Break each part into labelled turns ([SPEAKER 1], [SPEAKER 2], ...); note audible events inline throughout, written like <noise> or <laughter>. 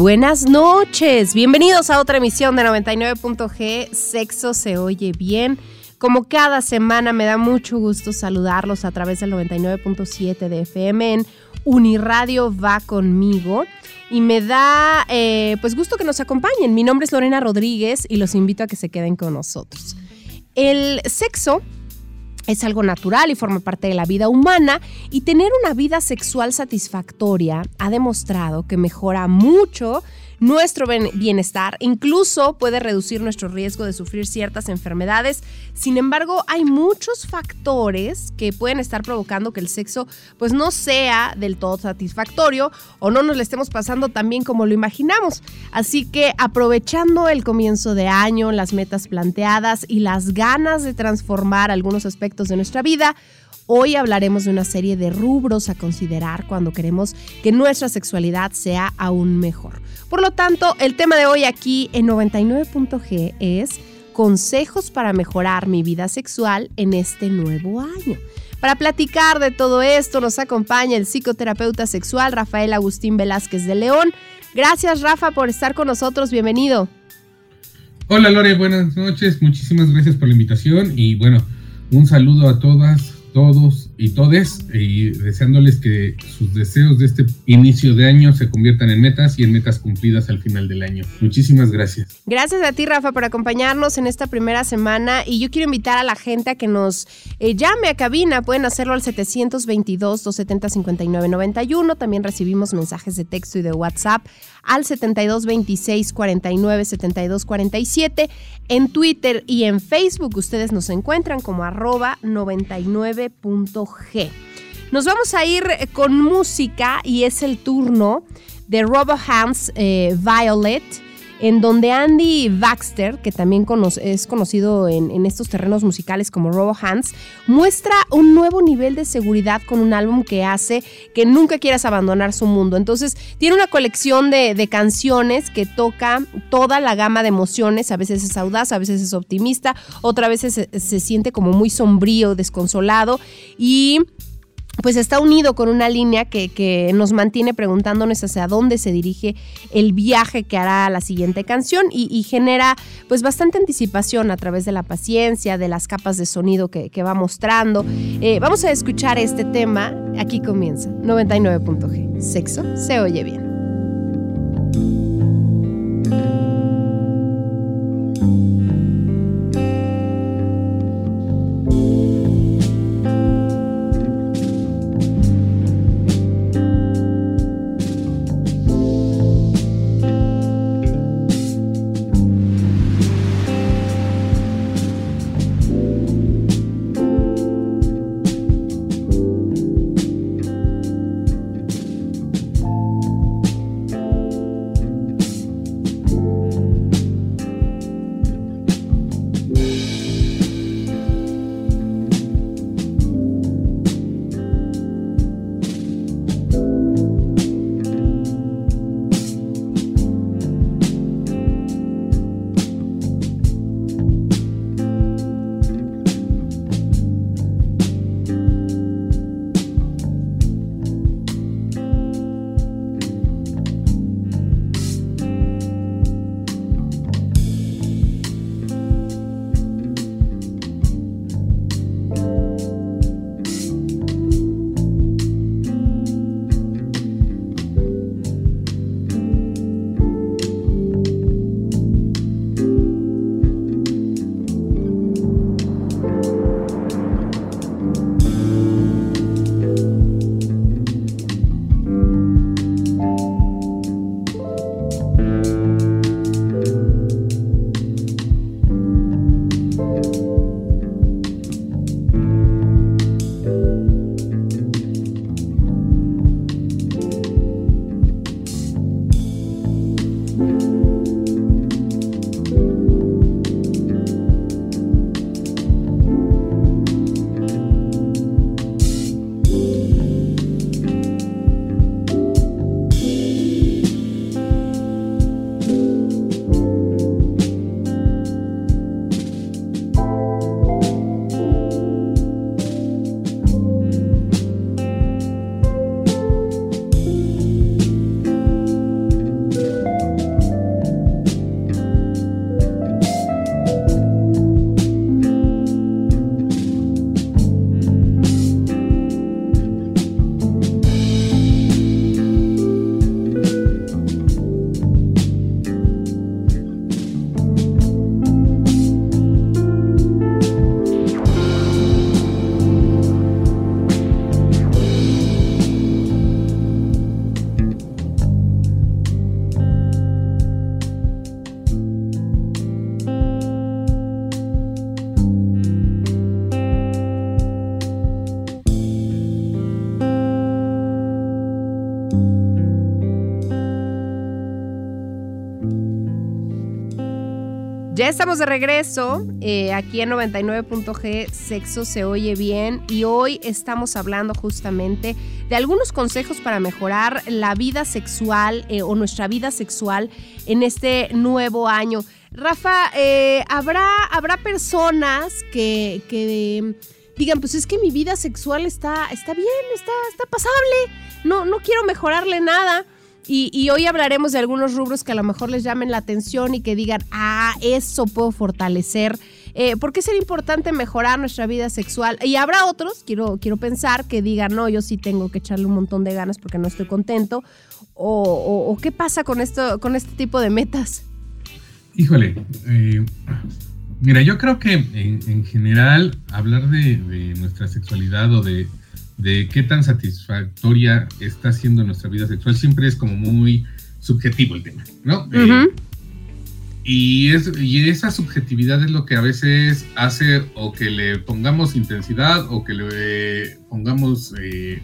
[SPEAKER 1] Buenas noches, bienvenidos a otra emisión de 99.g, Sexo se oye bien. Como cada semana me da mucho gusto saludarlos a través del 99.7 de FM en Uniradio va conmigo y me da eh, pues gusto que nos acompañen. Mi nombre es Lorena Rodríguez y los invito a que se queden con nosotros. El sexo es algo natural y forma parte de la vida humana. Y tener una vida sexual satisfactoria ha demostrado que mejora mucho nuestro bienestar, incluso puede reducir nuestro riesgo de sufrir ciertas enfermedades. Sin embargo, hay muchos factores que pueden estar provocando que el sexo pues no sea del todo satisfactorio o no nos le estemos pasando tan bien como lo imaginamos. Así que aprovechando el comienzo de año, las metas planteadas y las ganas de transformar algunos aspectos de nuestra vida, Hoy hablaremos de una serie de rubros a considerar cuando queremos que nuestra sexualidad sea aún mejor. Por lo tanto, el tema de hoy aquí en 99.g es consejos para mejorar mi vida sexual en este nuevo año. Para platicar de todo esto nos acompaña el psicoterapeuta sexual Rafael Agustín Velázquez de León. Gracias Rafa por estar con nosotros, bienvenido.
[SPEAKER 2] Hola Lore, buenas noches, muchísimas gracias por la invitación y bueno, un saludo a todas, todos y todes y deseándoles que sus deseos de este inicio de año se conviertan en metas y en metas cumplidas al final del año. Muchísimas gracias.
[SPEAKER 1] Gracias a ti, Rafa, por acompañarnos en esta primera semana y yo quiero invitar a la gente a que nos eh, llame a cabina. Pueden hacerlo al 722-270-5991. También recibimos mensajes de texto y de WhatsApp al 7226 49 72 47. En Twitter y en Facebook ustedes nos encuentran como arroba 99.g. Nos vamos a ir con música y es el turno de Robo Hands eh, Violet en donde Andy Baxter, que también es conocido en, estos terrenos musicales como Robo Hands, muestra un nuevo nivel de seguridad con un álbum que hace que nunca quieras abandonar su mundo. Entonces, tiene una colección de, canciones que toca toda la gama de emociones, a veces es audaz, a veces es optimista, otra vez se, se siente como muy sombrío, desconsolado y pues está unido con una línea que, que, nos mantiene preguntándonos hacia dónde se dirige el viaje que hará la siguiente canción y, genera pues bastante anticipación a través de la paciencia, de las capas de sonido que, va mostrando. Eh, vamos a escuchar este tema, aquí comienza, 99.g, sexo se oye bien. Ya estamos de regreso eh, aquí en 99.g, Sexo se oye bien y hoy estamos hablando justamente de algunos consejos para mejorar la vida sexual eh, o nuestra vida sexual en este nuevo año. Rafa, eh, ¿habrá, habrá personas que, que, digan, pues es que mi vida sexual está, está bien, está, está pasable, no, no quiero mejorarle nada. Y, hoy hablaremos de algunos rubros que a lo mejor les llamen la atención y que digan, ah, eso puedo fortalecer. Eh, ¿Por qué sería importante mejorar nuestra vida sexual? Y habrá otros, quiero, quiero pensar, que digan, no, yo sí tengo que echarle un montón de ganas porque no estoy contento. O, qué pasa con, esto, con este tipo de metas.
[SPEAKER 2] Híjole, eh, mira, yo creo que en, general hablar de nuestra sexualidad o de de qué tan satisfactoria está siendo nuestra vida sexual, siempre es como muy subjetivo el tema, ¿no? Eh, y, es, y esa subjetividad es lo que a veces hace o que le pongamos intensidad o que le pongamos eh,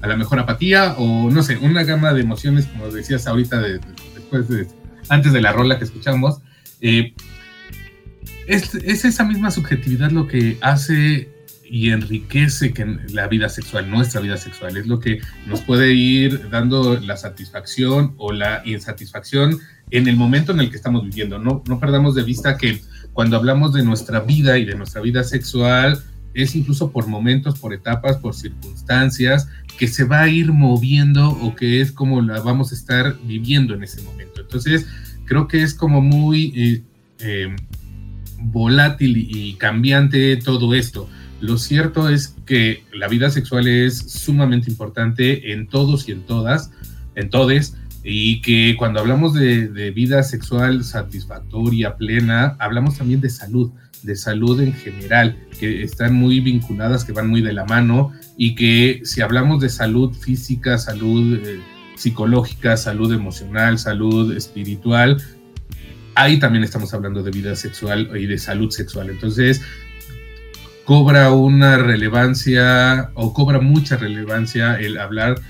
[SPEAKER 2] a la mejor apatía o no sé, una gama de emociones, como decías ahorita, después de, antes de la rola que escuchamos. Eh, es, es, esa misma subjetividad lo que hace y enriquece que la vida sexual, nuestra vida sexual, es lo que nos puede ir dando la satisfacción o la insatisfacción en el momento en el que estamos viviendo. No, no perdamos de vista que cuando hablamos de nuestra vida y de nuestra vida sexual, es incluso por momentos, por etapas, por circunstancias, que se va a ir moviendo o que es como la vamos a estar viviendo en ese momento. Entonces, creo que es como muy eh, eh, volátil y cambiante todo esto. Lo cierto es que la vida sexual es sumamente importante en todos y en todas, en todes, y que cuando hablamos de, vida sexual satisfactoria, plena, hablamos también de salud, de salud en general, que están muy vinculadas, que van muy de la mano, y que si hablamos de salud física, salud eh, psicológica, salud emocional, salud espiritual, ahí también estamos hablando de vida sexual y de salud sexual. Entonces, cobra una relevancia o cobra mucha relevancia el hablar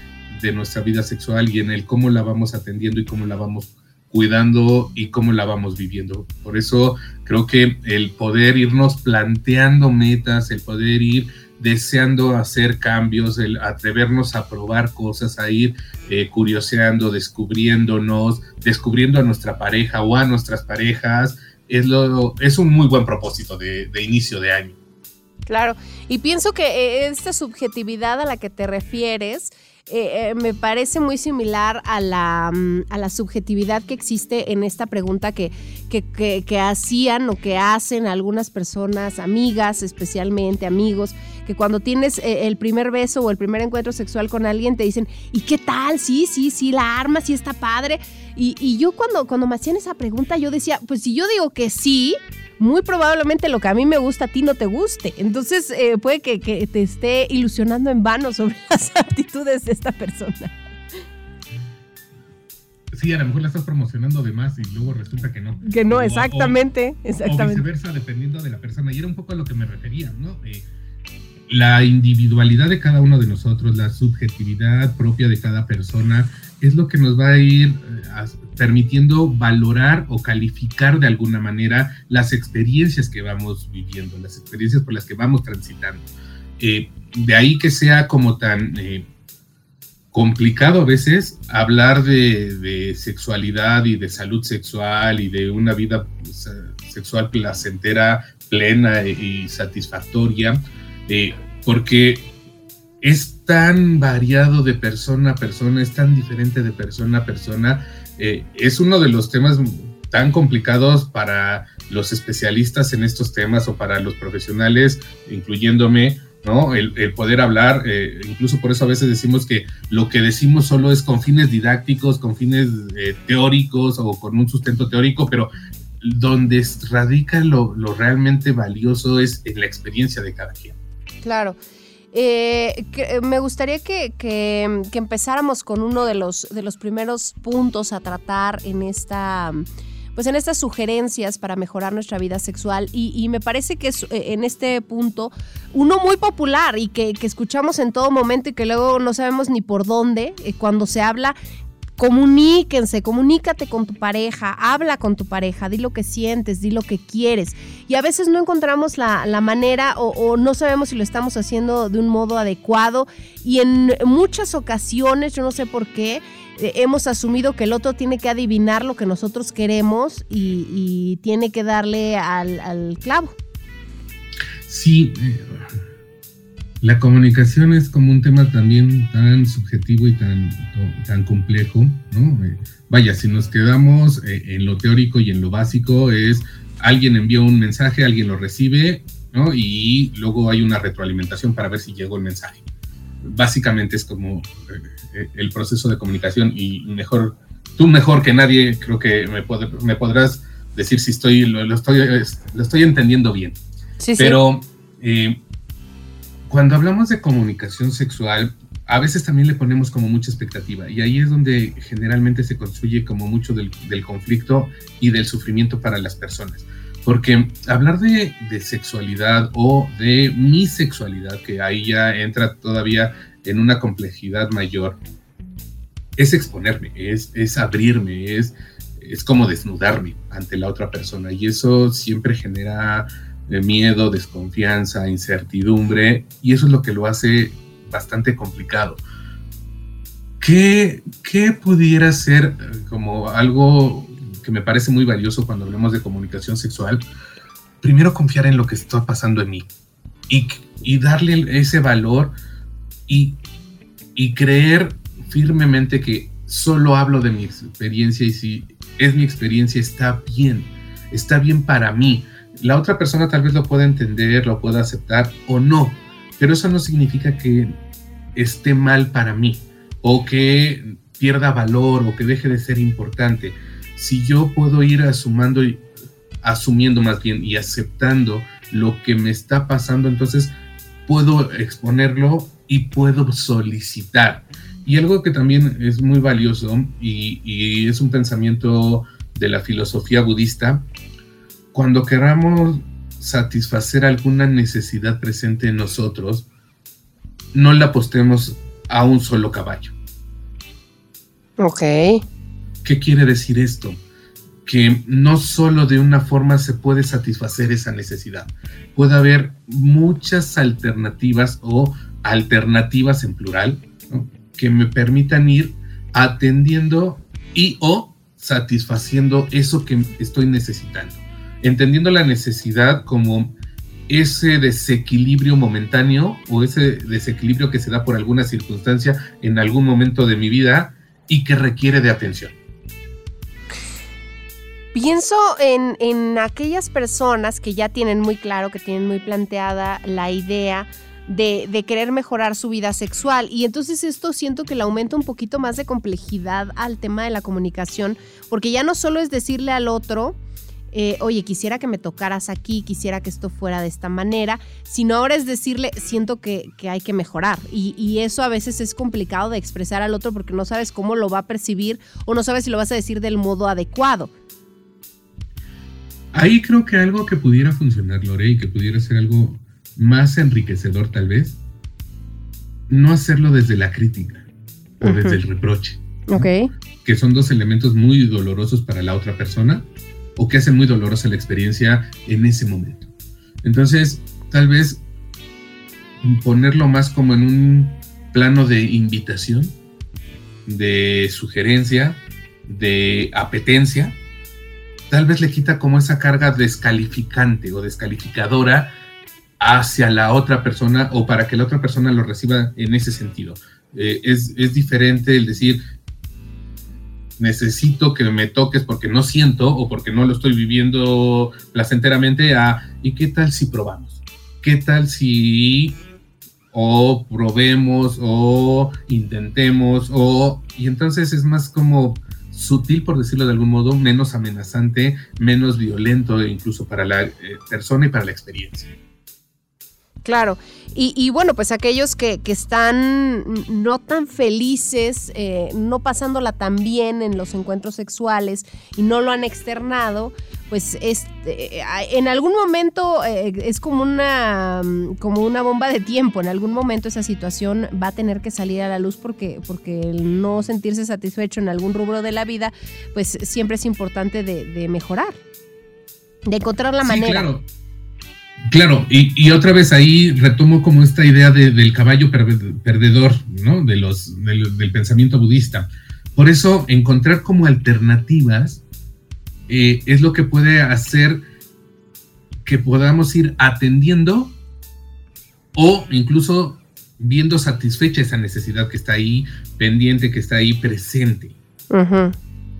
[SPEAKER 2] de nuestra vida sexual y en el cómo la vamos atendiendo y cómo la vamos cuidando y cómo la vamos viviendo. Por eso creo que el poder irnos planteando metas, el poder ir deseando hacer cambios, el atrevernos a probar cosas, a ir eh, curioseando, descubriéndonos, descubriendo a nuestra pareja o a nuestras parejas, es, lo, es un muy buen propósito de inicio de año.
[SPEAKER 1] Claro, y pienso que eh, esta subjetividad a la que te refieres eh, eh, me parece muy similar a la, mm, a la, subjetividad que existe en esta pregunta que, que, hacían o que hacen algunas personas, amigas especialmente, amigos, que cuando tienes el primer beso o el primer encuentro sexual con alguien te dicen, ¿y qué tal? Sí, sí, sí, la arma, sí está padre. Y, yo cuando, cuando me hacían esa pregunta, yo decía, pues si yo digo que sí, muy probablemente lo que a mí me gusta a ti no te guste. Entonces eh, puede que, te esté ilusionando en vano sobre <laughs> las actitudes de esta persona.
[SPEAKER 2] Sí, a lo mejor la estás promocionando de más y luego resulta que no.
[SPEAKER 1] Que no, exactamente, exactamente.
[SPEAKER 2] O viceversa, dependiendo de la persona. Y era un poco a lo que me refería, ¿no? Eh, la individualidad de cada uno de nosotros, la subjetividad propia de cada persona, es lo que nos va a ir eh, permitiendo valorar o calificar de alguna manera las experiencias que vamos viviendo, las experiencias por las que vamos transitando. Eh, de ahí que sea como tan eh, complicado a veces hablar de, sexualidad y de salud sexual y de una vida sexual placentera, plena y satisfactoria, porque es tan variado de persona a persona, es tan diferente de persona a persona. Eh, es uno de los temas tan complicados para los especialistas en estos temas o para los profesionales, incluyéndome, ¿no? El, poder hablar, eh, incluso por eso a veces decimos que lo que decimos solo es con fines didácticos, con fines eh, teóricos o con un sustento teórico, pero donde radica lo, lo realmente valioso es en la experiencia de cada quien.
[SPEAKER 1] Claro. Eh, eh, me gustaría que, empezáramos con uno de los, de los primeros puntos a tratar en esta pues en estas sugerencias para mejorar nuestra vida sexual. Y, me parece que es eh, en este punto uno muy popular y que, escuchamos en todo momento y que luego no sabemos ni por dónde cuando se habla comuníquense, comunícate con tu pareja, habla con tu pareja, di lo que sientes, di lo que quieres. Y a veces no encontramos la, manera o, no sabemos si lo estamos haciendo de un modo adecuado y en muchas ocasiones, yo no sé por qué, eh, hemos asumido que el otro tiene que adivinar lo que nosotros queremos y, tiene que darle al, al clavo.
[SPEAKER 2] Sí, eh, la comunicación es como un tema también tan subjetivo y tan, tan complejo, ¿no? Eh, vaya, si nos quedamos eh, en lo teórico y en lo básico, es alguien envió un mensaje, alguien lo recibe, ¿no? Y luego hay una retroalimentación para ver si llegó el mensaje. Básicamente es como eh, el proceso de comunicación y mejor, tú mejor que nadie, creo que me, me podrás decir si estoy, lo, estoy, lo estoy entendiendo bien. Sí, Pero sí cuando hablamos de comunicación sexual, a veces también le ponemos como mucha expectativa y ahí es donde generalmente se construye como mucho del, conflicto y del sufrimiento para las personas. Porque hablar de, sexualidad o de mi sexualidad, que ahí ya entra todavía en una complejidad mayor, es exponerme, es, es abrirme, es, es como desnudarme ante la otra persona y eso siempre genera de miedo, desconfianza, incertidumbre, y eso es lo que lo hace bastante complicado. ¿Qué, qué pudiera ser eh, como algo que me parece muy valioso cuando hablamos de comunicación sexual? Primero confiar en lo que está pasando en mí y, y darle ese valor y, y creer firmemente que solo hablo de mi experiencia y si es mi experiencia está bien, está bien para mí la otra persona tal vez lo pueda entender, lo pueda aceptar o no, pero eso no significa que esté mal para mí o que pierda valor o que deje de ser importante. Si yo puedo ir asumando y asumiendo más bien y aceptando lo que me está pasando, entonces puedo exponerlo y puedo solicitar. Y algo que también es muy valioso y, y es un pensamiento de la filosofía budista cuando queramos satisfacer alguna necesidad presente en nosotros, no la apostemos a un solo caballo.
[SPEAKER 1] Ok.
[SPEAKER 2] ¿Qué quiere decir esto? Que no solo de una forma se puede satisfacer esa necesidad. Puede haber muchas alternativas o alternativas en plural que me permitan ir atendiendo y o satisfaciendo eso que estoy necesitando entendiendo la necesidad como ese desequilibrio momentáneo o ese desequilibrio que se da por alguna circunstancia en algún momento de mi vida y que requiere de atención.
[SPEAKER 1] Pienso en, en aquellas personas que ya tienen muy claro, que tienen muy planteada la idea de, de, querer mejorar su vida sexual. Y entonces esto siento que le aumenta un poquito más de complejidad al tema de la comunicación, porque ya no solo es decirle al otro, eh, oye, quisiera que me tocaras aquí, quisiera que esto fuera de esta manera, sino ahora es decirle, siento que, hay que mejorar. Y, eso a veces es complicado de expresar al otro porque no sabes cómo lo va a percibir o no sabes si lo vas a decir del modo adecuado.
[SPEAKER 2] Ahí creo que algo que pudiera funcionar, Lore, y que pudiera ser algo más enriquecedor tal vez, no hacerlo desde la crítica o desde el reproche.
[SPEAKER 1] Ok.
[SPEAKER 2] Que son dos elementos muy dolorosos para la otra persona o que hace muy dolorosa la experiencia en ese momento. Entonces, tal vez ponerlo más como en un plano de invitación, de sugerencia, de apetencia, tal vez le quita como esa carga descalificante o descalificadora hacia la otra persona o para que la otra persona lo reciba en ese sentido. Eh, es, es, diferente el decir, necesito que me toques porque no siento o porque no lo estoy viviendo placenteramente a, ¿y qué tal si probamos? ¿Qué tal si o probemos o intentemos o... Y entonces es más como sutil, por decirlo de algún modo, menos amenazante, menos violento incluso para la eh, persona y para la experiencia.
[SPEAKER 1] Claro. Y, bueno, pues aquellos que, están no tan felices, eh, no pasándola tan bien en los encuentros sexuales y no lo han externado, pues es, eh, en algún momento eh, es como una, como una bomba de tiempo, en algún momento esa situación va a tener que salir a la luz porque, porque el no sentirse satisfecho en algún rubro de la vida, pues siempre es importante de, mejorar, de encontrar la manera.
[SPEAKER 2] Claro. Claro, y, otra vez ahí retomo como esta idea del caballo perdedor, ¿no? De los, del pensamiento budista. Por eso, encontrar como alternativas eh, es lo que puede hacer que podamos ir atendiendo o incluso viendo satisfecha esa necesidad que está ahí pendiente, que está ahí presente.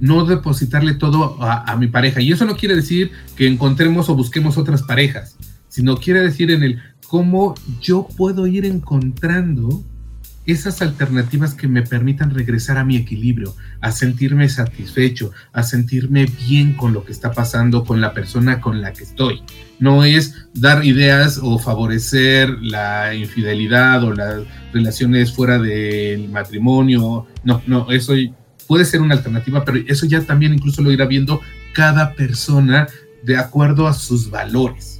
[SPEAKER 2] No depositarle todo a, mi pareja. Y eso no quiere decir que encontremos o busquemos otras parejas sino quiere decir en el cómo yo puedo ir encontrando esas alternativas que me permitan regresar a mi equilibrio, a sentirme satisfecho, a sentirme bien con lo que está pasando con la persona con la que estoy. No es dar ideas o favorecer la infidelidad o las relaciones fuera del matrimonio. No, no, eso puede ser una alternativa, pero eso ya también incluso lo irá viendo cada persona de acuerdo a sus valores.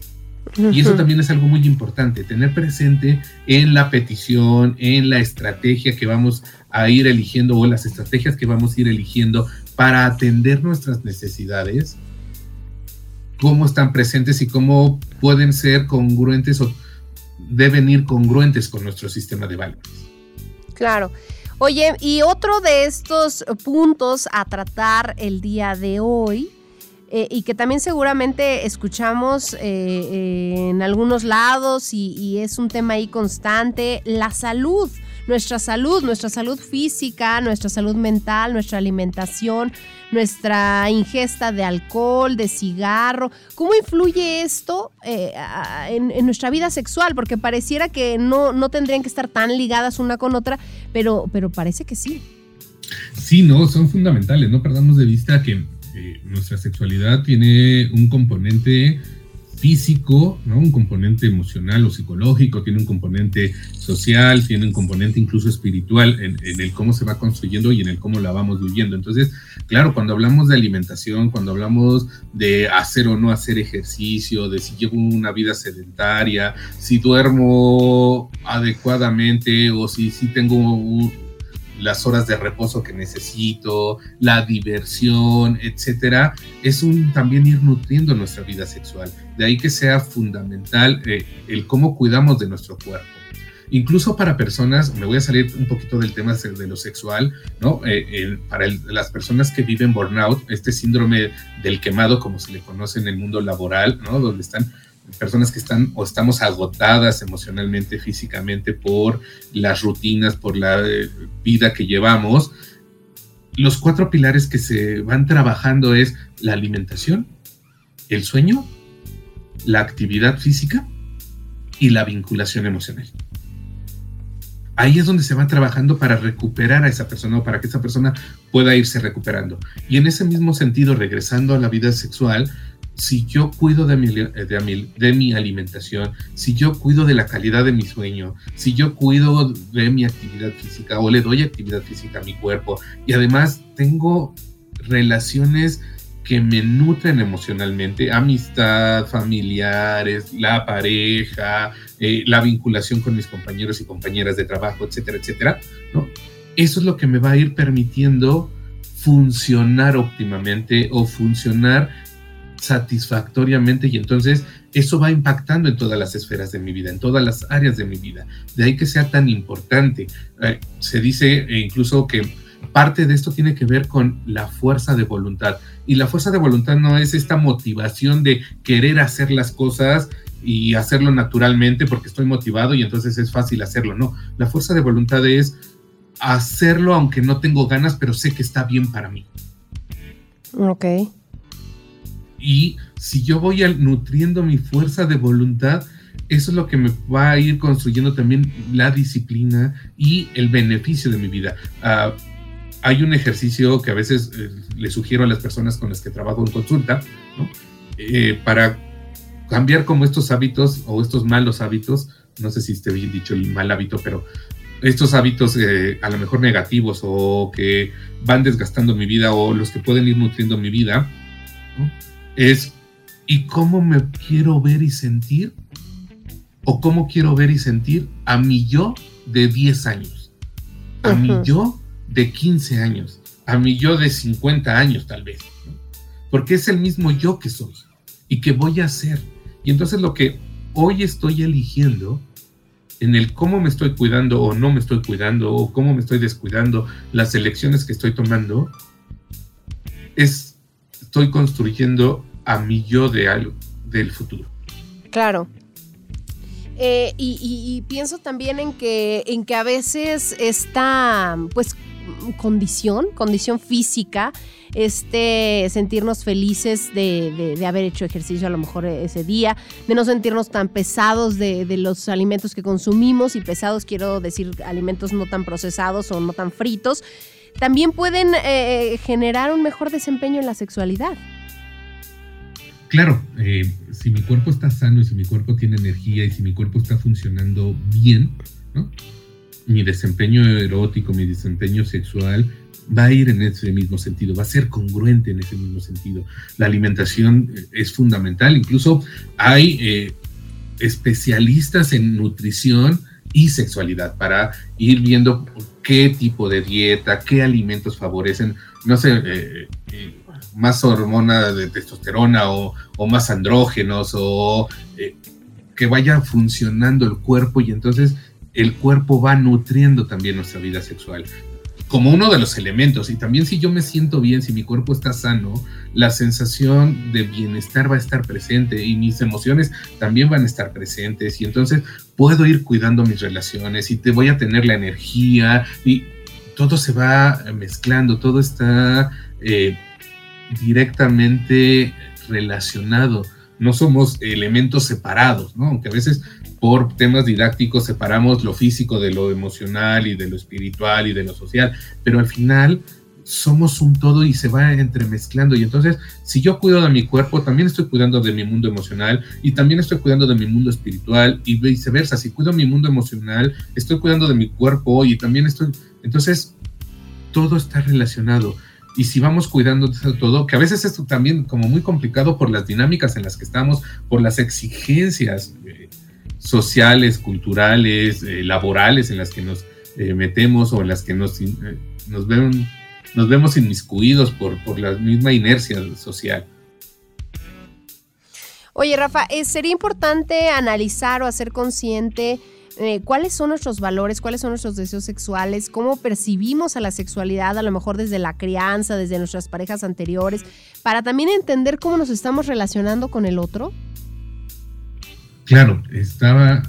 [SPEAKER 2] Y eso también es algo muy importante, tener presente en la petición, en la estrategia que vamos a ir eligiendo o las estrategias que vamos a ir eligiendo para atender nuestras necesidades, cómo están presentes y cómo pueden ser congruentes o deben ir congruentes con nuestro sistema de valores.
[SPEAKER 1] Claro. Oye, y otro de estos puntos a tratar el día de hoy eh, y que también seguramente escuchamos eh, eh, en algunos lados y, es un tema ahí constante, la salud, nuestra salud, nuestra salud física, nuestra salud mental, nuestra alimentación, nuestra ingesta de alcohol, de cigarro. ¿Cómo influye esto en, nuestra vida sexual? Porque pareciera que no, no tendrían que estar tan ligadas una con otra, pero, pero parece que sí.
[SPEAKER 2] Sí, no, son fundamentales. No perdamos de vista que nuestra sexualidad tiene un componente físico, ¿no? un componente emocional o psicológico, tiene un componente social, tiene un componente incluso espiritual en, el cómo se va construyendo y en el cómo la vamos viviendo. Entonces, claro, cuando hablamos de alimentación, cuando hablamos de hacer o no hacer ejercicio, de si llevo una vida sedentaria, si duermo adecuadamente o si, si tengo un, las horas de reposo que necesito, la diversión, etcétera, es un también ir nutriendo nuestra vida sexual. De ahí que sea fundamental eh, el cómo cuidamos de nuestro cuerpo. Incluso para personas, me voy a salir un poquito del tema de lo sexual, ¿no? Eh, para las personas que viven burnout, este síndrome del quemado, como se le conoce en el mundo laboral, ¿no? Donde están personas que están o estamos agotadas emocionalmente, físicamente por las rutinas, por la eh, vida que llevamos, los cuatro pilares que se van trabajando es la alimentación, el sueño, la actividad física y la vinculación emocional. Ahí es donde se va trabajando para recuperar a esa persona o para que esa persona pueda irse recuperando. Y en ese mismo sentido, regresando a la vida sexual, si yo cuido de mi, de, mi, alimentación, si yo cuido de la calidad de mi sueño, si yo cuido de mi actividad física o le doy actividad física a mi cuerpo y además tengo relaciones que me nutren emocionalmente, amistad, familiares, la pareja, eh, la vinculación con mis compañeros y compañeras de trabajo, etcétera, etcétera, ¿no? Eso es lo que me va a ir permitiendo funcionar óptimamente o funcionar satisfactoriamente y entonces eso va impactando en todas las esferas de mi vida, en todas las áreas de mi vida. De ahí que sea tan importante. Eh, se dice eh, incluso que parte de esto tiene que ver con la fuerza de voluntad. Y la fuerza de voluntad no es esta motivación de querer hacer las cosas y hacerlo naturalmente porque estoy motivado y entonces es fácil hacerlo. No, la fuerza de voluntad es hacerlo aunque no tengo ganas, pero sé que está bien para mí.
[SPEAKER 1] Ok.
[SPEAKER 2] Y si yo voy nutriendo mi fuerza de voluntad, eso es lo que me va a ir construyendo también la disciplina y el beneficio de mi vida. Ah, hay un ejercicio que a veces eh, le sugiero a las personas con las que trabajo en consulta, eh, para cambiar como estos hábitos o estos malos hábitos, no sé si esté bien dicho el mal hábito, pero estos hábitos eh, a lo mejor negativos o que van desgastando mi vida o los que pueden ir nutriendo mi vida, es ¿Y cómo me quiero ver y sentir? ¿O cómo quiero ver y sentir a mi yo de 10 años? A mi yo de 15 años? A mi yo de 50 años tal vez. Porque es el mismo yo que soy y que voy a ser. Y entonces lo que hoy estoy eligiendo en el cómo me estoy cuidando o no me estoy cuidando o cómo me estoy descuidando, las elecciones que estoy tomando, es, estoy construyendo a mi yo de algo, del futuro.
[SPEAKER 1] Claro. Eh, y, pienso también en que, en que a veces esta, pues, condición, condición física, este sentirnos felices de, haber hecho ejercicio a lo mejor ese día, de no sentirnos tan pesados de, los alimentos que consumimos, y pesados quiero decir alimentos no tan procesados o no tan fritos, también pueden eh, generar un mejor desempeño en la sexualidad.
[SPEAKER 2] Claro, eh, si mi cuerpo está sano y si mi cuerpo tiene energía y si mi cuerpo está funcionando bien, mi desempeño erótico, mi desempeño sexual va a ir en ese mismo sentido, va a ser congruente en ese mismo sentido. La alimentación eh, es fundamental, incluso hay eh, especialistas en nutrición y sexualidad para ir viendo qué tipo de dieta, qué alimentos favorecen, no sé, eh, más hormona de testosterona o, más andrógenos o que vaya funcionando el cuerpo y entonces el cuerpo va nutriendo también nuestra vida sexual como uno de los elementos. Y también si yo me siento bien, si mi cuerpo está sano, la sensación de bienestar va a estar presente y mis emociones también van a estar presentes. Y entonces puedo ir cuidando mis relaciones y te voy a tener la energía y todo se va mezclando, todo está eh, directamente relacionado. No somos elementos separados, ¿no? Aunque a veces por temas didácticos separamos lo físico de lo emocional y de lo espiritual y de lo social, pero al final somos un todo y se va entremezclando. Y entonces, si yo cuido de mi cuerpo, también estoy cuidando de mi mundo emocional y también estoy cuidando de mi mundo espiritual y viceversa. Si cuido mi mundo emocional, estoy cuidando de mi cuerpo y también estoy... Entonces, todo está relacionado. Y si vamos cuidando de todo, que a veces esto también como muy complicado por las dinámicas en las que estamos, por las exigencias sociales, culturales, eh, laborales en las que nos eh, metemos o en las que nos, eh, nos, ven, nos vemos inmiscuidos por, por la misma inercia social.
[SPEAKER 1] Oye, Rafa, sería importante analizar o hacer consciente cuáles son nuestros valores, cuáles son nuestros deseos sexuales, cómo percibimos a la sexualidad, a lo mejor desde la crianza, desde nuestras parejas anteriores, para también entender cómo nos estamos relacionando con el otro
[SPEAKER 2] claro, estaba,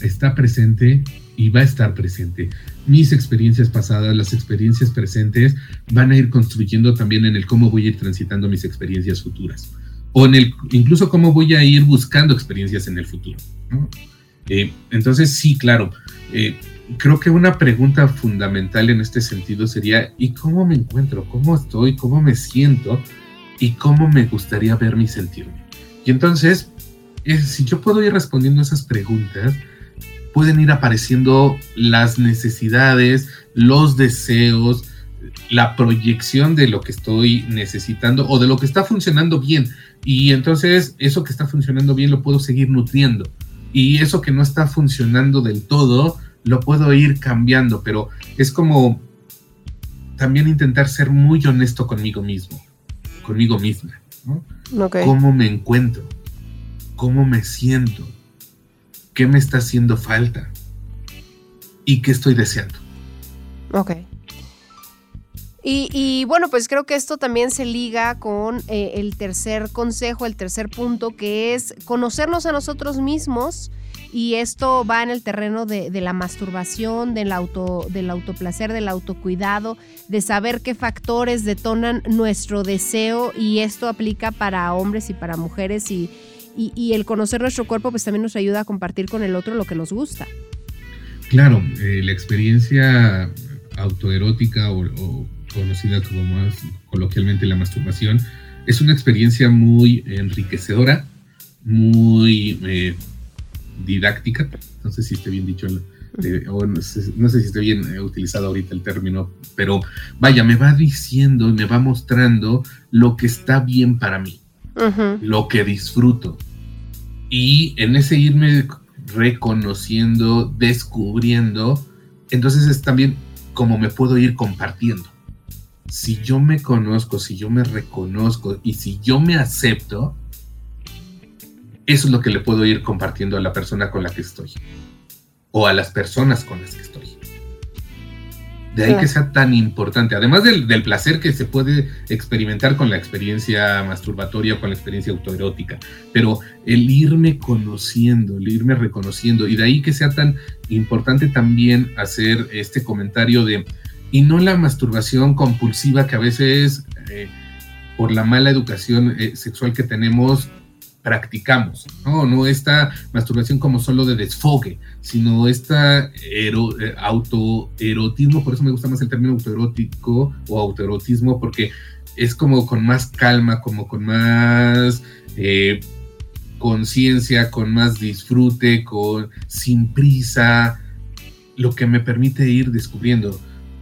[SPEAKER 2] está presente y va a estar presente. Mis experiencias pasadas, las experiencias presentes, van a ir construyendo también en el cómo voy a ir transitando mis experiencias futuras. O en el, incluso cómo voy a ir buscando experiencias en el futuro. Eh, entonces, sí, claro. Eh, creo que una pregunta fundamental en este sentido sería, ¿y cómo me encuentro? ¿Cómo estoy? ¿Cómo me siento? ¿Y cómo me gustaría verme y sentirme? Y entonces, si yo puedo ir respondiendo esas preguntas, pueden ir apareciendo las necesidades, los deseos, la proyección de lo que estoy necesitando o de lo que está funcionando bien. Y entonces eso que está funcionando bien lo puedo seguir nutriendo. Y eso que no está funcionando del todo, lo puedo ir cambiando. Pero es como también intentar ser muy honesto conmigo mismo, conmigo misma. ¿Cómo me encuentro? Cómo me siento, qué me está haciendo falta y qué estoy deseando.
[SPEAKER 1] Ok. Y, bueno, pues creo que esto también se liga con eh, el tercer consejo, el tercer punto, que es conocernos a nosotros mismos. Y esto va en el terreno de, la masturbación, del, auto, del autoplacer, del autocuidado, de saber qué factores detonan nuestro deseo. Y esto aplica para hombres y para mujeres. Y, y, el conocer nuestro cuerpo pues también nos ayuda a compartir con el otro lo que nos gusta.
[SPEAKER 2] Claro, eh, la experiencia autoerótica o, conocida como más coloquialmente la masturbación es una experiencia muy enriquecedora, muy eh, didáctica, no sé si esté bien dicho, eh, o no sé, no sé, si esté bien utilizado ahorita el término, pero vaya, me va diciendo y me va mostrando lo que está bien para mí lo que disfruto. Y en ese irme reconociendo, descubriendo, entonces es también como me puedo ir compartiendo. Si yo me conozco, si yo me reconozco y si yo me acepto, eso es lo que le puedo ir compartiendo a la persona con la que estoy o a las personas con las que estoy. De ahí que sea tan importante, además del, placer que se puede experimentar con la experiencia masturbatoria o con la experiencia autoerótica, pero el irme conociendo, el irme reconociendo, y de ahí que sea tan importante también hacer este comentario de, y no la masturbación compulsiva que a veces eh, por la mala educación eh, sexual que tenemos practicamos, ¿no? No esta masturbación como solo de desfogue, sino esta eh, autoerotismo, por eso me gusta más el término autoerótico o autoerotismo, porque es como con más calma, como con más eh, conciencia, con más disfrute, con sin prisa, lo que me permite ir descubriendo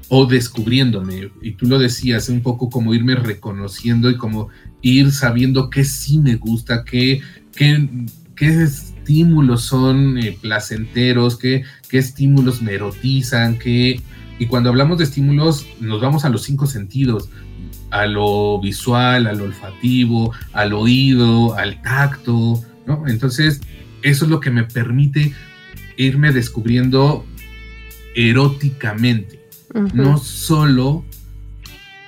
[SPEAKER 2] o descubriéndome. Y tú lo decías, un poco como irme reconociendo y como ir sabiendo qué sí me gusta, qué, qué, qué estímulos son eh, placenteros, qué, qué estímulos me erotizan, qué... Y cuando hablamos de estímulos, nos vamos a los cinco sentidos, a lo visual, al olfativo, al oído, al tacto, ¿no? Entonces, eso es lo que me permite irme descubriendo eróticamente, no solo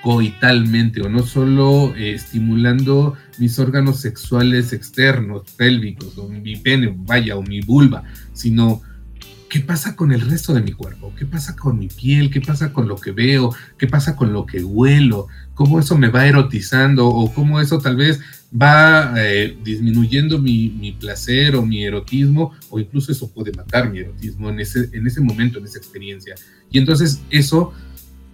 [SPEAKER 2] coitalmente o no solo eh, estimulando mis órganos sexuales externos, pélvicos, o mi pene, vaya, o mi vulva, sino qué pasa con el resto de mi cuerpo, qué pasa con mi piel, qué pasa con lo que veo, qué pasa con lo que huelo, cómo eso me va erotizando o cómo eso tal vez va eh, disminuyendo mi, mi, placer o mi erotismo o incluso eso puede matar mi erotismo en ese, en ese momento, en esa experiencia. Y entonces eso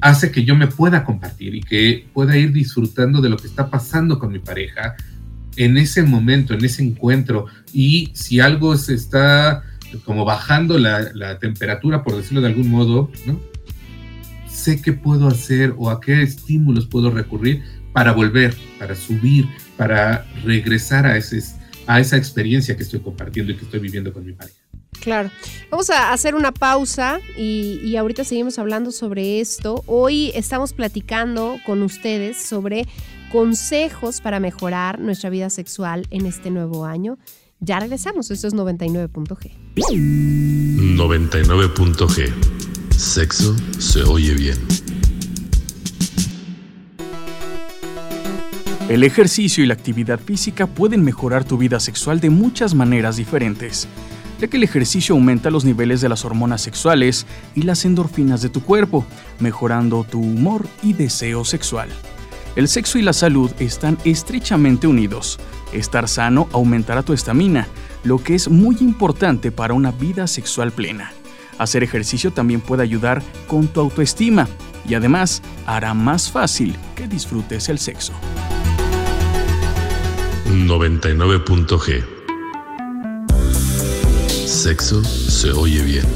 [SPEAKER 2] hace que yo me pueda compartir y que pueda ir disfrutando de lo que está pasando con mi pareja en ese momento, en ese encuentro. Y si algo se está como bajando la, temperatura, por decirlo de algún modo, ¿no? sé qué puedo hacer o a qué estímulos puedo recurrir para volver, para subir, para regresar a, ese, a esa experiencia que estoy compartiendo y que estoy viviendo con mi pareja.
[SPEAKER 1] Claro. Vamos a hacer una pausa y, ahorita seguimos hablando sobre esto. Hoy estamos platicando con ustedes sobre consejos para mejorar nuestra vida sexual en este nuevo año. Ya regresamos, esto es 99.g.
[SPEAKER 3] 99.g. Sexo se oye bien.
[SPEAKER 4] El ejercicio y la actividad física pueden mejorar tu vida sexual de muchas maneras diferentes ya que el ejercicio aumenta los niveles de las hormonas sexuales y las endorfinas de tu cuerpo, mejorando tu humor y deseo sexual. El sexo y la salud están estrechamente unidos. Estar sano aumentará tu estamina, lo que es muy importante para una vida sexual plena. Hacer ejercicio también puede ayudar con tu autoestima y además hará más fácil que disfrutes el sexo.
[SPEAKER 3] 99.g Sexo se oye bien.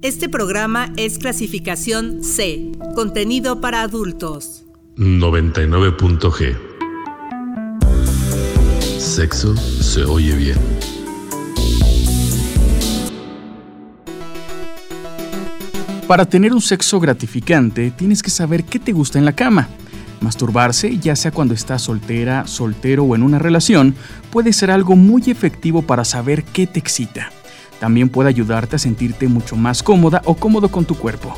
[SPEAKER 5] Este programa es clasificación C, contenido para adultos.
[SPEAKER 3] 99.g. Sexo se oye bien.
[SPEAKER 4] Para tener un sexo gratificante, tienes que saber qué te gusta en la cama. Masturbarse, ya sea cuando estás soltera, soltero o en una relación, puede ser algo muy efectivo para saber qué te excita. También puede ayudarte a sentirte mucho más cómoda o cómodo con tu cuerpo.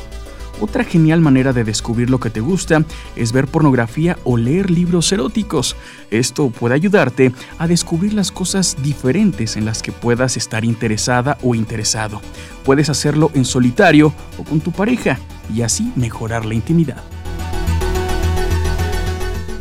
[SPEAKER 4] Otra genial manera de descubrir lo que te gusta es ver pornografía o leer libros eróticos. Esto puede ayudarte a descubrir las cosas diferentes en las que puedas estar interesada o interesado. Puedes hacerlo en solitario o con tu pareja y así mejorar la intimidad.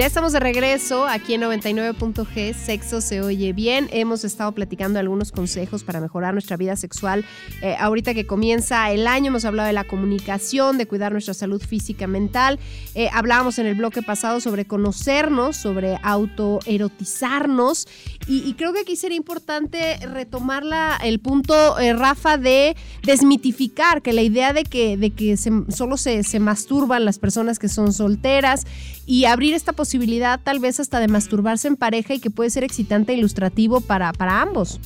[SPEAKER 1] Ya estamos de regreso aquí en 99.g, Sexo se oye bien. Hemos estado platicando algunos consejos para mejorar nuestra vida sexual. Eh, ahorita que comienza el año hemos hablado de la comunicación, de cuidar nuestra salud física, mental. Eh, hablábamos en el bloque pasado sobre conocernos, sobre autoerotizarnos. Y, creo que aquí sería importante retomar el punto, eh, Rafa, de desmitificar que la idea de que, de que solo se, se masturban las personas que son solteras y abrir esta posibilidad tal vez hasta de masturbarse en pareja y que puede ser excitante e ilustrativo para, para ambos.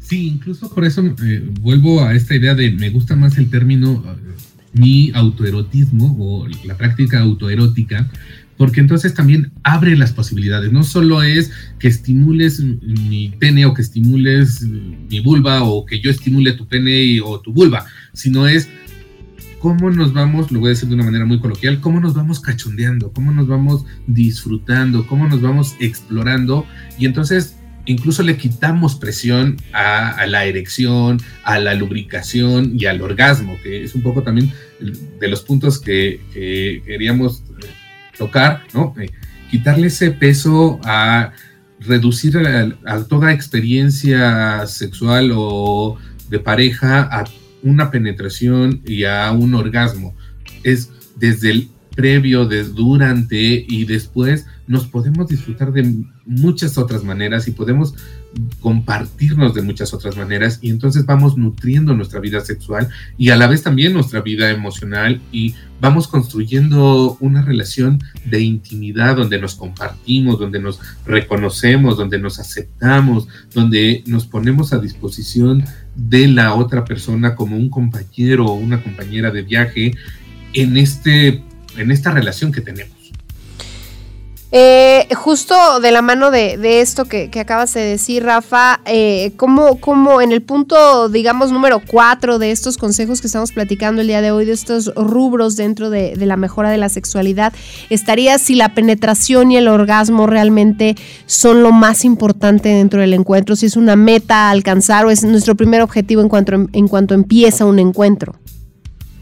[SPEAKER 2] Sí, incluso por eso eh, vuelvo a esta idea de me gusta más el término eh, mi autoerotismo o la práctica autoerótica, porque entonces también abre las posibilidades. No solo es que estimules mi pene o que estimules mi vulva o que yo estimule tu pene o tu vulva, sino es cómo nos vamos, lo voy a decir de una manera muy coloquial, cómo nos vamos cachondeando, cómo nos vamos disfrutando, cómo nos vamos explorando y entonces incluso le quitamos presión a, la erección, a la lubricación y al orgasmo, que es un poco también de los puntos que, queríamos tocar, ¿no? Eh, quitarle ese peso a reducir a toda experiencia sexual o de pareja a una penetración y a un orgasmo. Es desde el previo, desde durante y después nos podemos disfrutar de muchas otras maneras y podemos compartirnos de muchas otras maneras y entonces vamos nutriendo nuestra vida sexual y a la vez también nuestra vida emocional y vamos construyendo una relación de intimidad donde nos compartimos, donde nos reconocemos, donde nos aceptamos, donde nos ponemos a disposición de la otra persona como un compañero o una compañera de viaje en este en esta relación que tenemos.
[SPEAKER 1] Eh, justo de la mano de, esto que, acabas de decir, Rafa, eh, ¿cómo, en el punto, digamos, número cuatro de estos consejos que estamos platicando el día de hoy, de estos rubros dentro de, la mejora de la sexualidad, estaría si la penetración y el orgasmo realmente son lo más importante dentro del encuentro, si es una meta a alcanzar o es nuestro primer objetivo en cuanto, en cuanto empieza un encuentro?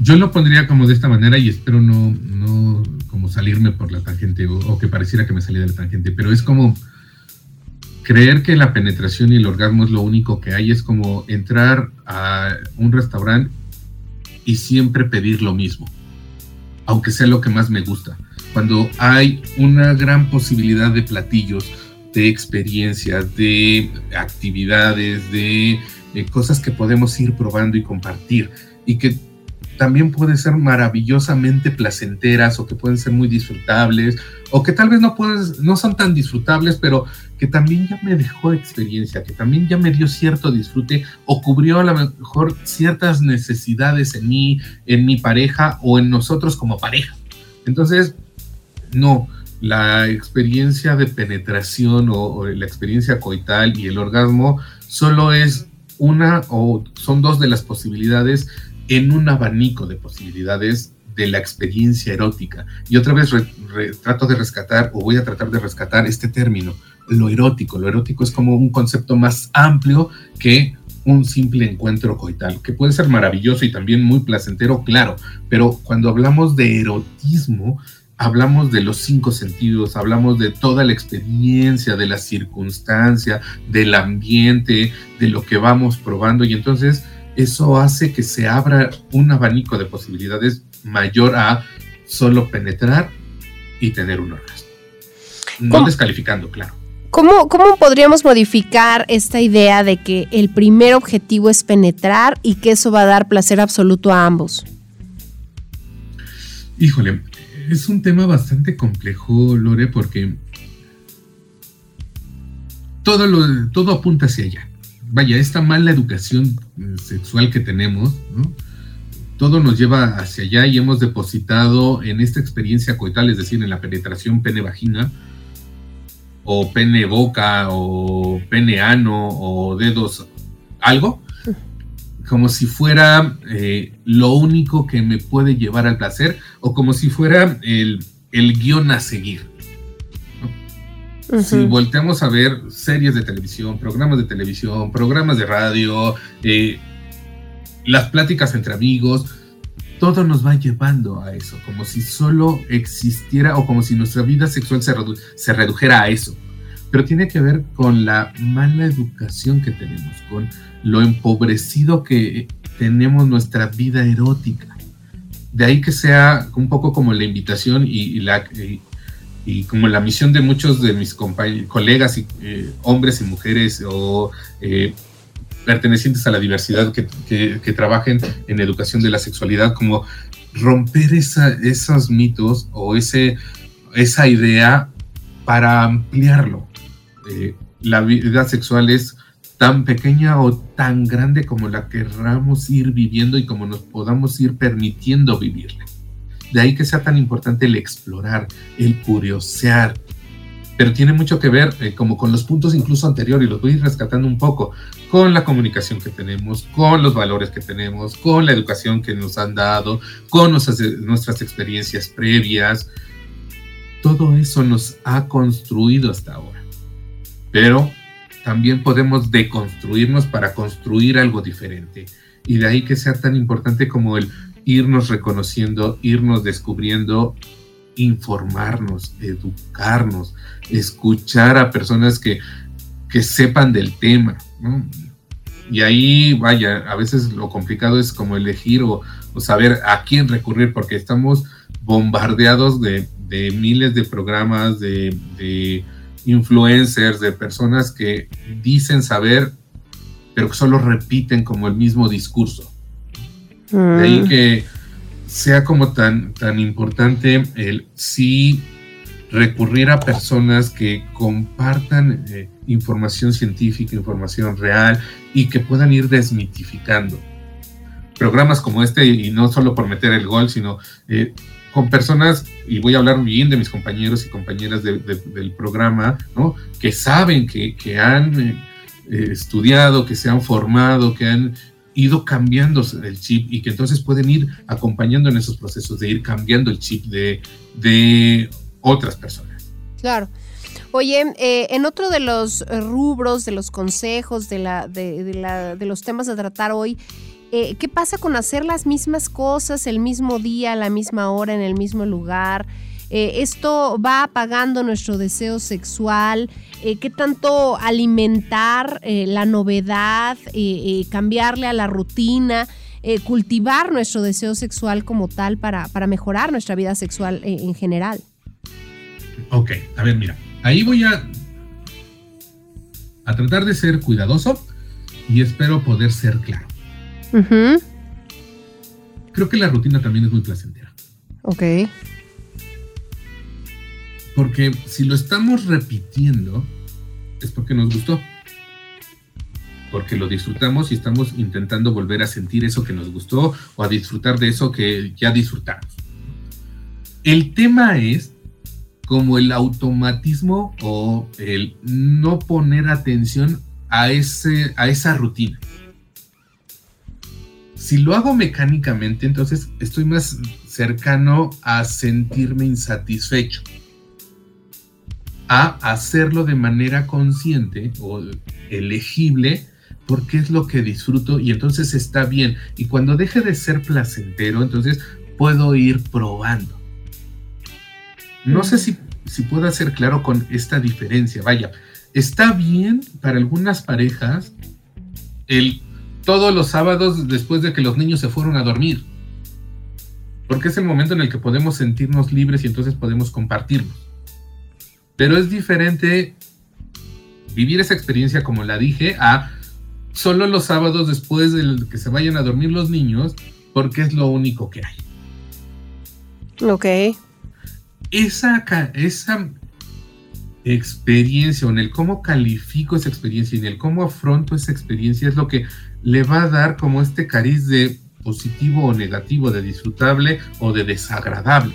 [SPEAKER 2] Yo lo pondría como de esta manera y espero no, no como salirme por la tangente o, que pareciera que me salía de la tangente, pero es como creer que la penetración y el orgasmo es lo único que hay, es como entrar a un restaurante y siempre pedir lo mismo, aunque sea lo que más me gusta. Cuando hay una gran posibilidad de platillos, de experiencias, de actividades, de, de cosas que podemos ir probando y compartir y que también pueden ser maravillosamente placenteras o que pueden ser muy disfrutables o que tal vez no, puedes, no son tan disfrutables, pero que también ya me dejó experiencia, que también ya me dio cierto disfrute o cubrió a lo mejor ciertas necesidades en mí, en mi pareja o en nosotros como pareja. Entonces, no, la experiencia de penetración o la experiencia coital y el orgasmo solo es una o son dos de las posibilidades en un abanico de posibilidades de la experiencia erótica. Y otra vez trato de rescatar, o voy a tratar de rescatar este término, lo erótico. Lo erótico es como un concepto más amplio que un simple encuentro coital, que puede ser maravilloso y también muy placentero, claro, pero cuando hablamos de erotismo, hablamos de los cinco sentidos, hablamos de toda la experiencia, de la circunstancia, del ambiente, de lo que vamos probando y entonces eso hace que se abra un abanico de posibilidades mayor a solo penetrar y tener un orgasmo. No descalificando, claro.
[SPEAKER 1] ¿Cómo, ¿Cómo podríamos modificar esta idea de que el primer objetivo es penetrar y que eso va a dar placer absoluto a ambos?
[SPEAKER 2] Híjole, es un tema bastante complejo, Lore, porque todo, lo, todo apunta hacia allá vaya, esta mala educación eh, sexual que tenemos, todo nos lleva hacia allá y hemos depositado en esta experiencia coital, es decir, en la penetración pene-vagina, o pene-boca, o pene-ano, o dedos, algo, como si fuera eh, lo único que me puede llevar al placer, o como si fuera el, el guion a seguir. Si volteamos a ver series de televisión, programas de televisión, programas de radio, eh, las pláticas entre amigos, todo nos va llevando a eso, como si solo existiera o como si nuestra vida sexual se, se redujera a eso. Pero tiene que ver con la mala educación que tenemos, con lo empobrecido que tenemos nuestra vida erótica. De ahí que sea un poco como la invitación y, la, y, como la misión de muchos de mis colegas, y, eh, hombres y mujeres o eh, pertenecientes a la diversidad que, que, trabajen en educación de la sexualidad, como romper esa, esos mitos o ese, esa idea para ampliarlo. Eh, la vida sexual es tan pequeña o tan grande como la querramos ir viviendo y como nos podamos ir permitiendo vivirla. De ahí que sea tan importante el explorar, el curiosear, pero tiene mucho que ver eh, como con los puntos incluso anteriores, y los voy rescatando un poco, con la comunicación que tenemos, con los valores que tenemos, con la educación que nos han dado, con nuestras experiencias previas. Todo eso nos ha construido hasta ahora. Pero también podemos deconstruirnos para construir algo diferente. Y de ahí que sea tan importante como el irnos reconociendo, irnos descubriendo informarnos, educarnos, escuchar a personas que, sepan del tema. Y ahí, vaya, a veces lo complicado es como elegir o, saber a quién recurrir, porque estamos bombardeados de, miles de programas, de, influencers, de personas que dicen saber, pero que solo repiten como el mismo discurso. De ahí mm. que sea como tan, tan importante el sí recurrir a personas que compartan eh, información científica, información real y que puedan ir desmitificando. Programas como este, y no solo por meter el gol, sino eh, con personas, y voy a hablar bien de mis compañeros y compañeras del programa, ¿no? que saben, que, que han eh, estudiado, que se han formado, que han ido cambiando el chip y que entonces pueden ir acompañando en esos procesos de ir cambiando el chip de, de otras personas.
[SPEAKER 1] Claro. Oye, eh, en otro de los rubros, de los consejos, de, la, de, la, de los temas a tratar hoy, eh, ¿qué pasa con hacer las mismas cosas el mismo día, a la misma hora, en el mismo lugar? Eh, esto va apagando nuestro deseo sexual, eh, qué tanto alimentar eh, la novedad, cambiarle a la rutina, cultivar nuestro deseo sexual como tal para, para mejorar nuestra vida sexual en general.
[SPEAKER 2] Ok, a ver, mira, ahí voy a, a tratar de ser cuidadoso y espero poder ser claro. Creo que la rutina también es muy placentera.
[SPEAKER 1] Ok.
[SPEAKER 2] Porque si lo estamos repitiendo, es porque nos gustó. Porque lo disfrutamos y estamos intentando volver a sentir eso que nos gustó o a disfrutar de eso que ya disfrutamos. El tema es como el automatismo o el no poner atención a, ese, a esa rutina. Si lo hago mecánicamente, entonces estoy más cercano a sentirme insatisfecho a hacerlo de manera consciente o elegible porque es lo que disfruto y entonces está bien. Y cuando deje de ser placentero, entonces puedo ir probando. No sé si, si puedo ser claro con esta diferencia. Vaya, está bien para algunas parejas el todos los sábados después de que los niños se fueron a dormir. Porque es el momento en el que podemos sentirnos libres y entonces podemos compartirnos. Pero es diferente vivir esa experiencia, como la dije, a solo los sábados después de que se vayan a dormir los niños, porque es lo único que hay.
[SPEAKER 1] Ok.
[SPEAKER 2] Esa, esa experiencia, o en el cómo califico esa experiencia y en el cómo afronto esa experiencia, es lo que le va a dar como este cariz de positivo o negativo, de disfrutable o de desagradable.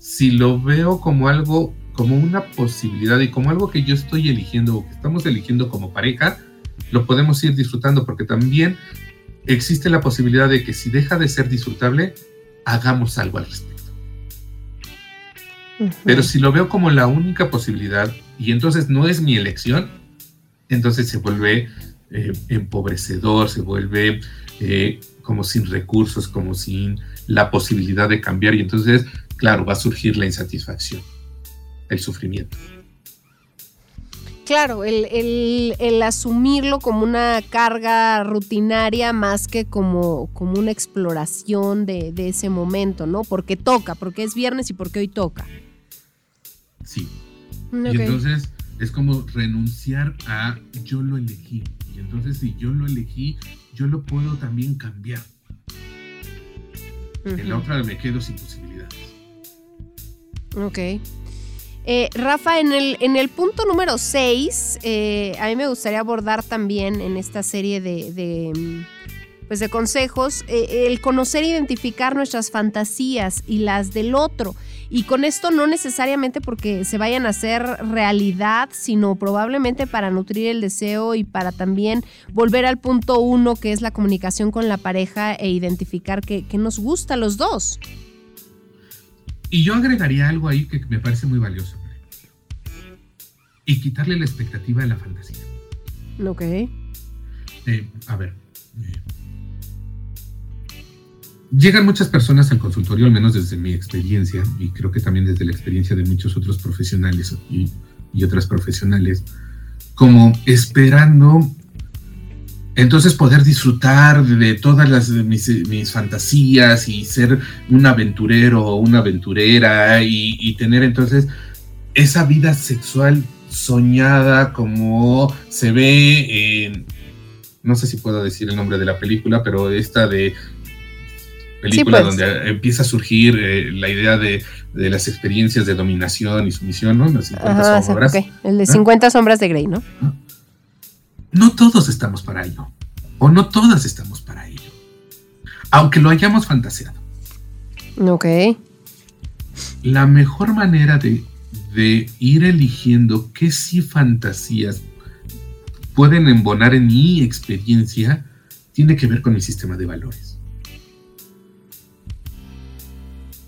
[SPEAKER 2] Si lo veo como algo como una posibilidad y como algo que yo estoy eligiendo o que estamos eligiendo como pareja, lo podemos ir disfrutando porque también existe la posibilidad de que si deja de ser disfrutable, hagamos algo al respecto. Pero si lo veo como la única posibilidad y entonces no es mi elección, entonces se vuelve eh, empobrecedor, se vuelve eh, como sin recursos, como sin la posibilidad de cambiar y entonces, claro, va a surgir la insatisfacción, el sufrimiento.
[SPEAKER 1] Claro, el, asumirlo como una carga rutinaria más que como, como una exploración de, ese momento, ¿no? Porque toca, porque es viernes y porque hoy toca.
[SPEAKER 2] Sí. Y entonces es como renunciar a yo lo elegí. Y entonces si yo lo elegí, yo lo puedo también cambiar. En la otra me quedo sin posibilidades.
[SPEAKER 1] Ok. Eh, Rafa, en el, en el punto número 6, eh, a mí me gustaría abordar también en esta serie de, mm, pues de consejos eh, el conocer e identificar nuestras fantasías y las del otro. Y con esto no necesariamente porque se vayan a hacer realidad, sino probablemente para nutrir el deseo y para también volver al punto uno, que es la comunicación con la pareja e identificar qué nos gusta a los dos.
[SPEAKER 2] Y yo agregaría algo ahí que me parece muy valioso. Y quitarle la expectativa de la fantasía.
[SPEAKER 1] Ok.
[SPEAKER 2] Eh, a ver. Eh, llegan muchas personas al consultorio, al menos desde mi experiencia, y creo que también desde la experiencia de muchos otros profesionales y, otras profesionales, como esperando entonces poder disfrutar de todas las mis, fantasías y ser un aventurero o una aventurera y, tener entonces esa vida sexual soñada como se ve en, no sé si puedo decir el nombre de la película, pero esta de película pues. donde empieza a surgir eh, la idea de, las experiencias de dominación y sumisión, ¿no? Las
[SPEAKER 1] 50 sombras. El de 50 sombras de Grey, ¿no?
[SPEAKER 2] no todos estamos para ello, o no todas estamos para ello, aunque lo hayamos fantaseado.
[SPEAKER 1] Ok.
[SPEAKER 2] La mejor manera de, ir eligiendo qué sí fantasías pueden embonar en mi experiencia tiene que ver con mi sistema de valores.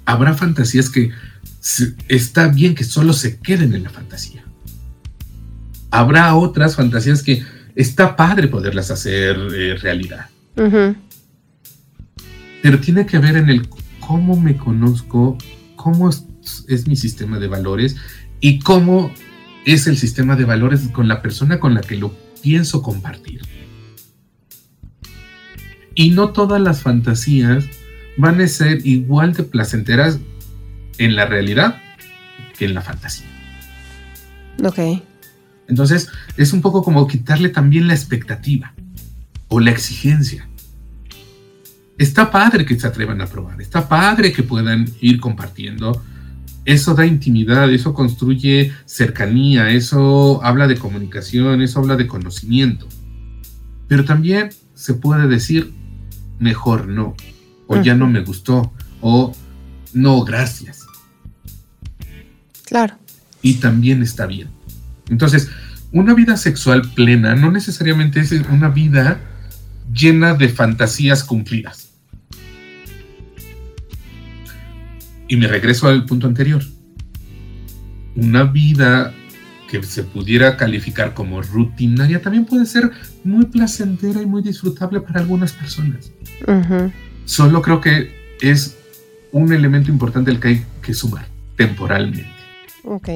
[SPEAKER 2] Habrá fantasías que está bien que solo se queden en la fantasía. Habrá otras fantasías que está padre poderlas hacer eh, realidad. Pero tiene que ver en el cómo me conozco, cómo es, mi sistema de valores y cómo es el sistema de valores con la persona con la que lo pienso compartir. Y no todas las fantasías van a ser igual de placenteras en la realidad que en la fantasía.
[SPEAKER 1] Ok.
[SPEAKER 2] Entonces, es un poco como quitarle también la expectativa o la exigencia. Está padre que se atrevan a probar, está padre que puedan ir compartiendo. Eso da intimidad, eso construye cercanía, eso habla de comunicación, eso habla de conocimiento. Pero también se puede decir, mejor no, o ya no me gustó, o no, gracias.
[SPEAKER 1] Claro.
[SPEAKER 2] Y también está bien. Entonces, una vida sexual plena no necesariamente es una vida llena de fantasías cumplidas. Y me regreso al punto anterior. Una vida que se pudiera calificar como rutinaria también puede ser muy placentera y muy disfrutable para algunas personas. Solo creo que es un elemento importante el que hay que sumar temporalmente.
[SPEAKER 1] Ok.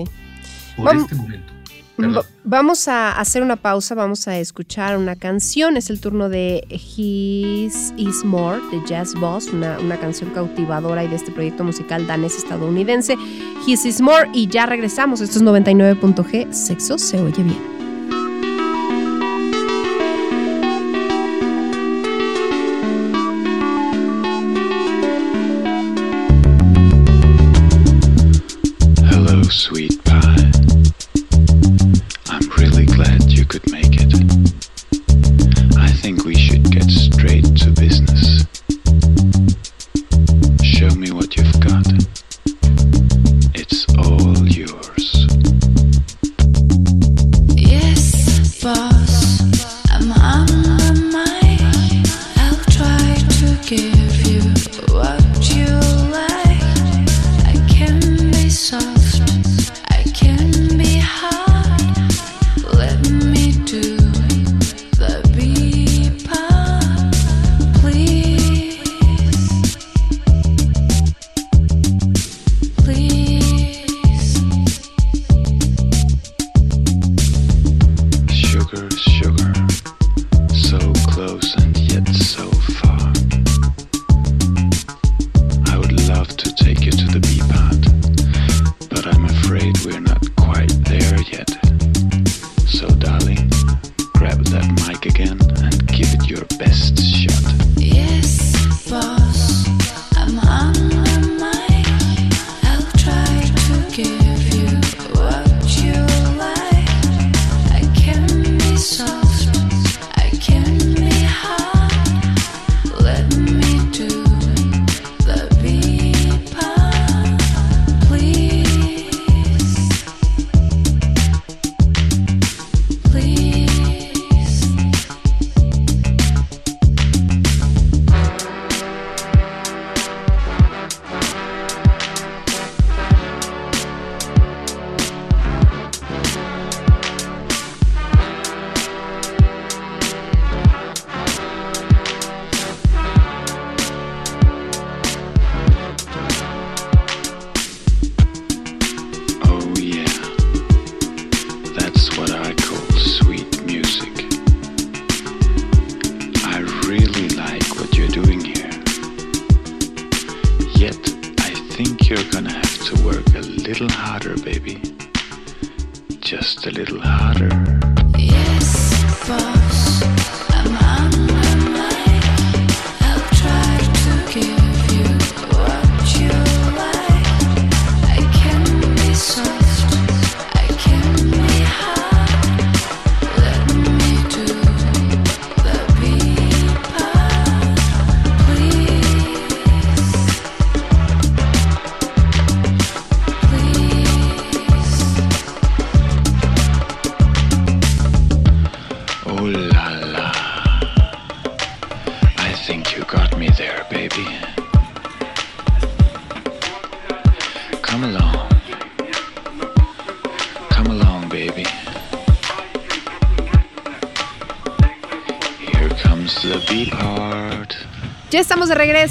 [SPEAKER 2] Por este momento.
[SPEAKER 1] Vamos a hacer una pausa, vamos a escuchar una canción. Es el turno de His Is More de Jazz Boss, una, una canción cautivadora y de este proyecto musical danés estadounidense. His Is More y ya regresamos. Esto es 99.g. Sexo se oye bien.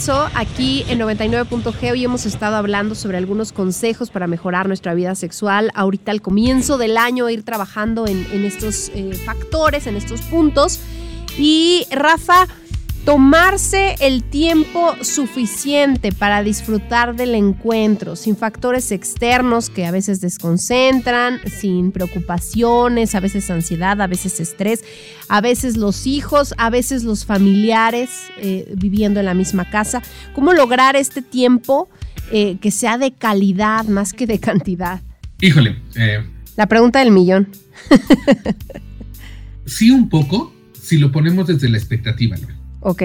[SPEAKER 1] Aquí en 99.g. Hoy hemos estado hablando sobre algunos consejos para mejorar nuestra vida sexual. Ahorita al comienzo del año ir trabajando en, en estos eh, factores, en estos puntos. Y Rafa, tomarse el tiempo suficiente para disfrutar del encuentro, sin factores externos que a veces desconcentran, sin preocupaciones, a veces ansiedad, a veces estrés, a veces los hijos, a veces los familiares eh, viviendo en la misma casa. ¿Cómo lograr este tiempo eh, que sea de calidad más que de cantidad?
[SPEAKER 2] Híjole, eh,
[SPEAKER 1] La pregunta del millón. <laughs>
[SPEAKER 2] sí un poco si lo ponemos desde la expectativa, Lore.
[SPEAKER 1] Ok.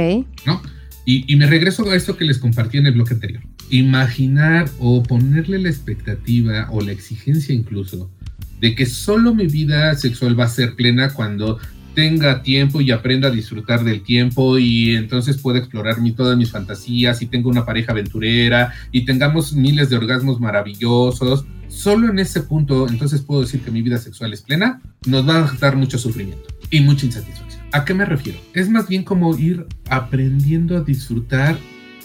[SPEAKER 2] ¿no? Y, me regreso a esto que les compartí en el bloque anterior. Imaginar o ponerle la expectativa o la exigencia incluso de que solo mi vida sexual va a ser plena cuando tenga tiempo y aprenda a disfrutar del tiempo y entonces pueda explorar mi, todas mis fantasías y tenga una pareja aventurera y tengamos miles de orgasmos maravillosos. Solo en ese punto entonces puedo decir que mi vida sexual es plena, nos va a dar mucho sufrimiento y mucha insatisfacción. ¿A qué me refiero? Es más bien como ir aprendiendo a disfrutar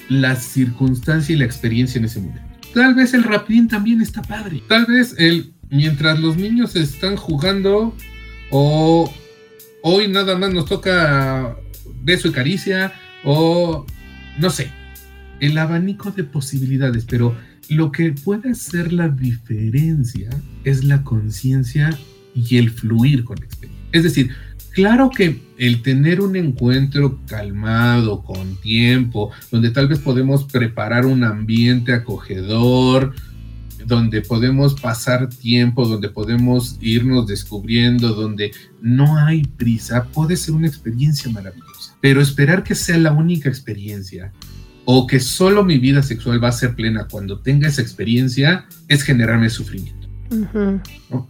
[SPEAKER 2] la circunstancia y la experiencia en ese momento. Tal vez el rapidín también está padre. Tal vez el mientras los niños están jugando o hoy nada más nos toca beso y caricia o no sé, el abanico de posibilidades, pero lo que puede hacer la diferencia es la conciencia y el fluir con la experiencia. Es decir, claro que el tener un encuentro calmado, con tiempo, donde tal vez podemos preparar un ambiente acogedor, donde podemos pasar tiempo, donde podemos irnos descubriendo, donde no hay prisa, puede ser una experiencia maravillosa. Pero esperar que sea la única experiencia o que solo mi vida sexual va a ser plena cuando tenga esa experiencia es generarme sufrimiento.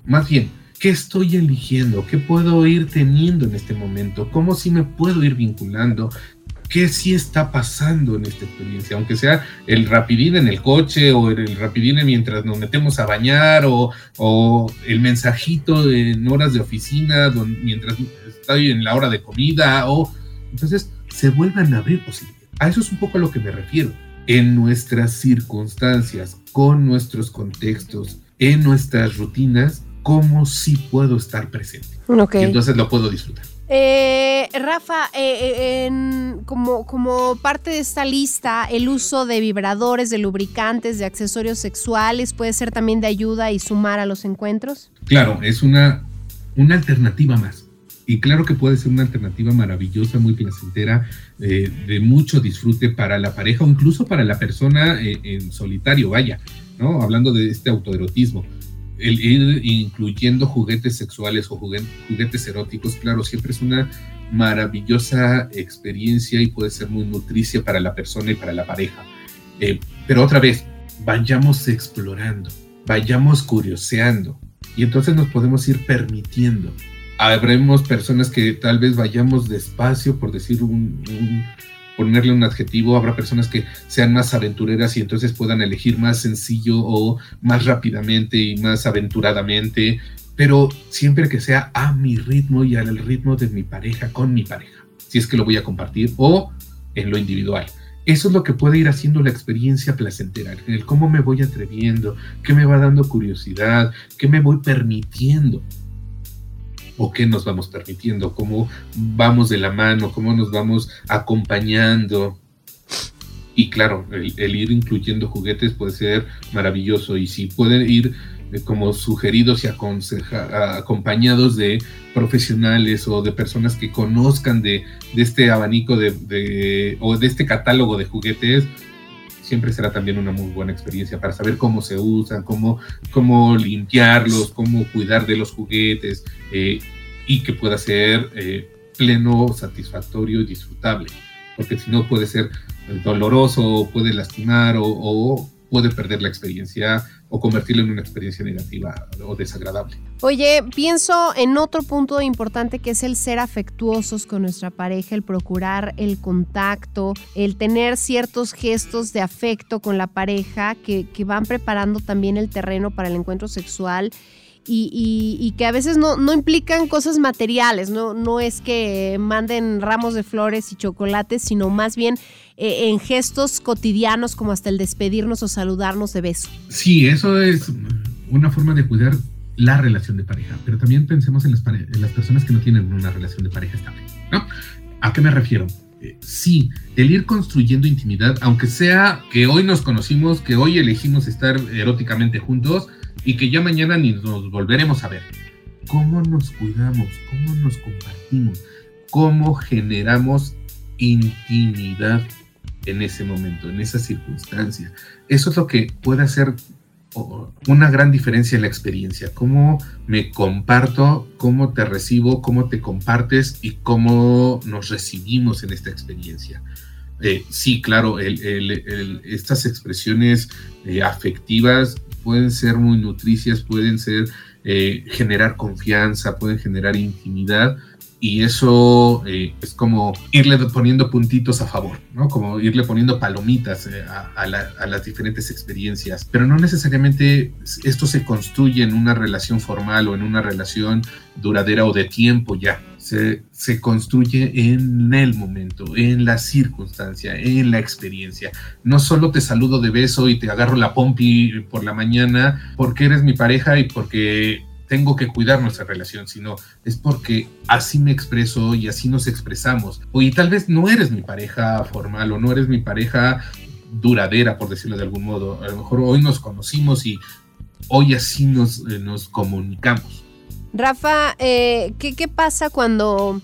[SPEAKER 2] Más bien, ¿qué estoy eligiendo? ¿Qué puedo ir teniendo en este momento? ¿Cómo sí me puedo ir vinculando? ¿Qué sí está pasando en esta experiencia? Aunque sea el rapidín en el coche o el rapidín mientras nos metemos a bañar o, el mensajito en horas de oficina mientras estoy en la hora de comida o... Entonces se vuelvan a abrir posibilidades. A eso es un poco a lo que me refiero. En nuestras circunstancias, con nuestros contextos, en nuestras rutinas, cómo sí puedo estar presente.
[SPEAKER 1] Ok.
[SPEAKER 2] Y entonces lo puedo disfrutar.
[SPEAKER 1] Eh, Rafa, eh, eh, en- como, como parte de esta lista, el uso de vibradores, de lubricantes, de accesorios sexuales puede ser también de ayuda y sumar a los encuentros.
[SPEAKER 2] Claro, es una, una alternativa más. Y claro que puede ser una alternativa maravillosa, muy placentera, eh, de mucho disfrute para la pareja o incluso para la persona eh, en solitario, vaya, ¿no? Hablando de este autoerotismo. El ir incluyendo juguetes sexuales o jugue- juguetes eróticos, claro, siempre es una maravillosa experiencia y puede ser muy nutricia para la persona y para la pareja. Eh, pero otra vez, vayamos explorando, vayamos curioseando y entonces nos podemos ir permitiendo. Habremos personas que tal vez vayamos despacio, por decir un- ponerle un adjetivo, habrá personas que sean más aventureras y entonces puedan elegir más sencillo o más rápidamente y más aventuradamente, pero siempre que sea a mi ritmo y al ritmo de mi pareja, con mi pareja, si es que lo voy a compartir o en lo individual. Eso es lo que puede ir haciendo la experiencia placentera, el cómo me voy atreviendo, qué me va dando curiosidad, qué me voy permitiendo o qué nos vamos permitiendo, cómo vamos de la mano, cómo nos vamos acompañando. Y claro, el, el ir incluyendo juguetes puede ser maravilloso y si pueden ir eh, como sugeridos y acompañados de profesionales o de personas que conozcan de, este abanico de- o de este catálogo de juguetes, siempre será también una muy buena experiencia para saber cómo se usan, cómo, cómo limpiarlos, cómo cuidar de los juguetes eh, y que pueda ser eh, pleno, satisfactorio y disfrutable. Porque si no puede ser doloroso, puede lastimar o, o puede perder la experiencia o convertirlo en una experiencia negativa o desagradable.
[SPEAKER 1] Oye, pienso en otro punto importante que es el ser afectuosos con nuestra pareja, el procurar el contacto, el tener ciertos gestos de afecto con la pareja que, que van preparando también el terreno para el encuentro sexual. Y, que a veces no, implican cosas materiales, no, no es que manden ramos de flores y chocolates, sino más bien eh, en gestos cotidianos como hasta el despedirnos o saludarnos de beso.
[SPEAKER 2] Sí, eso es una forma de cuidar la relación de pareja, pero también pensemos en las, personas que no tienen una relación de pareja estable. ¿A qué me refiero? Eh, sí, el ir construyendo intimidad, aunque sea que hoy nos conocimos, que hoy elegimos estar eróticamente juntos y que ya mañana ni nos volveremos a ver. ¿Cómo nos cuidamos? ¿Cómo nos compartimos? ¿Cómo generamos intimidad en ese momento, en esa circunstancia? Eso es lo que puede hacer una gran diferencia en la experiencia. Cómo me comparto, cómo te recibo, cómo te compartes y cómo nos recibimos en esta experiencia. Eh, sí, claro, estas expresiones eh, afectivas pueden ser muy nutricias, pueden ser eh, generar confianza, pueden generar intimidad y eso eh, es como irle poniendo puntitos a favor, ¿no? Como irle poniendo palomitas eh, a, a la- a las diferentes experiencias, pero no necesariamente esto se construye en una relación formal o en una relación duradera o de tiempo ya. Se, construye en el momento, en la circunstancia, en la experiencia. No solo te saludo de beso y te agarro la pompi por la mañana porque eres mi pareja y porque tengo que cuidar nuestra relación, sino es porque así me expreso y así nos expresamos. O y tal vez no eres mi pareja formal o no eres mi pareja duradera, por decirlo de algún modo. A lo mejor hoy nos conocimos y hoy así nos, eh, nos comunicamos.
[SPEAKER 1] Rafa, eh, ¿qué, pasa cuando